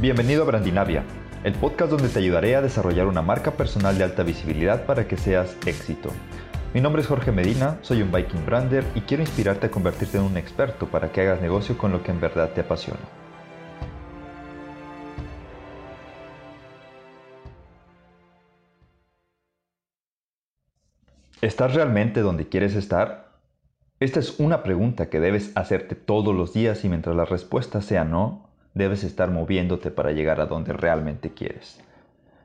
Bienvenido a Brandinavia, el podcast donde te ayudaré a desarrollar una marca personal de alta visibilidad para que seas éxito. Mi nombre es Jorge Medina, soy un Viking Brander y quiero inspirarte a convertirte en un experto para que hagas negocio con lo que en verdad te apasiona. ¿Estás realmente donde quieres estar? Esta es una pregunta que debes hacerte todos los días y mientras la respuesta sea no, debes estar moviéndote para llegar a donde realmente quieres.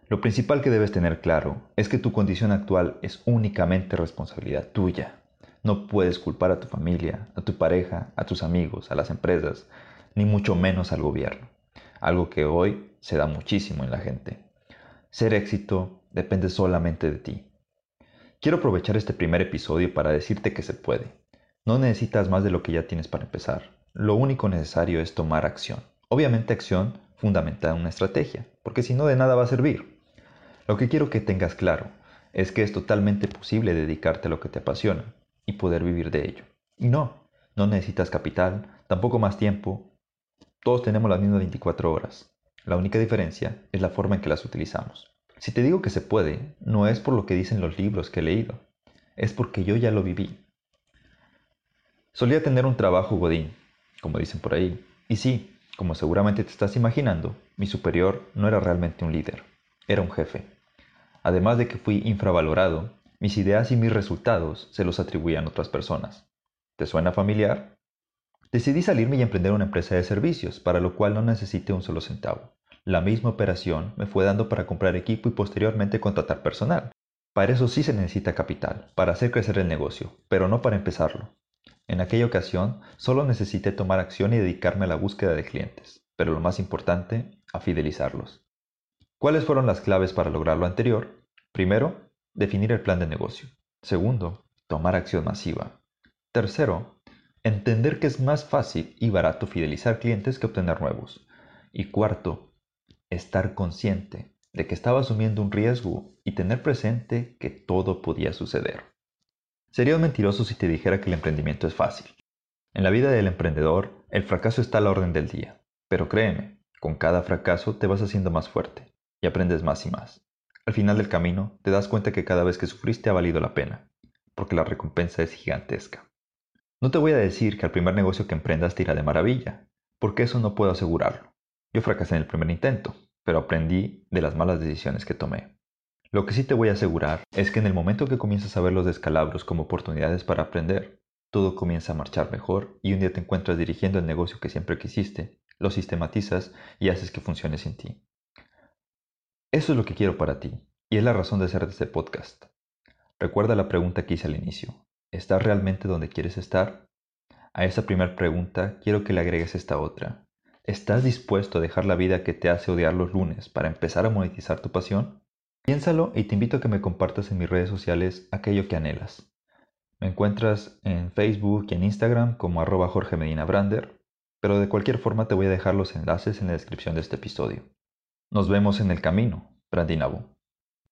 Lo principal que debes tener claro es que tu condición actual es únicamente responsabilidad tuya. No puedes culpar a tu familia, a tu pareja, a tus amigos, a las empresas, ni mucho menos al gobierno, algo que hoy se da muchísimo en la gente. Ser éxito depende solamente de ti. Quiero aprovechar este primer episodio para decirte que se puede. No necesitas más de lo que ya tienes para empezar. Lo único necesario es tomar acción. Obviamente acción fundamentada en una estrategia, porque si no de nada va a servir. Lo que quiero que tengas claro es que es totalmente posible dedicarte a lo que te apasiona y poder vivir de ello. Y no, no necesitas capital, tampoco más tiempo. Todos tenemos las mismas 24 horas. La única diferencia es la forma en que las utilizamos. Si te digo que se puede, no es por lo que dicen los libros que he leído, es porque yo ya lo viví. Solía tener un trabajo godín, como dicen por ahí, y sí, como seguramente te estás imaginando, mi superior no era realmente un líder, era un jefe. Además de que fui infravalorado, mis ideas y mis resultados se los atribuían otras personas. ¿Te suena familiar? Decidí salirme y emprender una empresa de servicios, para lo cual no necesité un solo centavo. La misma operación me fue dando para comprar equipo y posteriormente contratar personal. Para eso sí se necesita capital, para hacer crecer el negocio, pero no para empezarlo. En aquella ocasión solo necesité tomar acción y dedicarme a la búsqueda de clientes, pero lo más importante, a fidelizarlos. ¿Cuáles fueron las claves para lograr lo anterior? Primero, definir el plan de negocio. Segundo, tomar acción masiva. Tercero, entender que es más fácil y barato fidelizar clientes que obtener nuevos. Y cuarto, estar consciente de que estaba asumiendo un riesgo y tener presente que todo podía suceder. Sería mentiroso si te dijera que el emprendimiento es fácil. En la vida del emprendedor, el fracaso está a la orden del día. Pero créeme, con cada fracaso te vas haciendo más fuerte y aprendes más y más. Al final del camino, te das cuenta que cada vez que sufriste ha valido la pena, porque la recompensa es gigantesca. No te voy a decir que al primer negocio que emprendas te irá de maravilla, porque eso no puedo asegurarlo. Yo fracasé en el primer intento, pero aprendí de las malas decisiones que tomé. Lo que sí te voy a asegurar es que en el momento que comienzas a ver los descalabros como oportunidades para aprender, todo comienza a marchar mejor y un día te encuentras dirigiendo el negocio que siempre quisiste, lo sistematizas y haces que funcione sin ti. Eso es lo que quiero para ti y es la razón de de este podcast. Recuerda la pregunta que hice al inicio. ¿Estás realmente donde quieres estar? A esa primera pregunta quiero que le agregues esta otra. ¿Estás dispuesto a dejar la vida que te hace odiar los lunes para empezar a monetizar tu pasión? Piénsalo y te invito a que me compartas en mis redes sociales aquello que anhelas. Me encuentras en Facebook y en Instagram como arroba Jorge Medina Brander, pero de cualquier forma te voy a dejar los enlaces en la descripción de este episodio. Nos vemos en el camino, Brandinabo.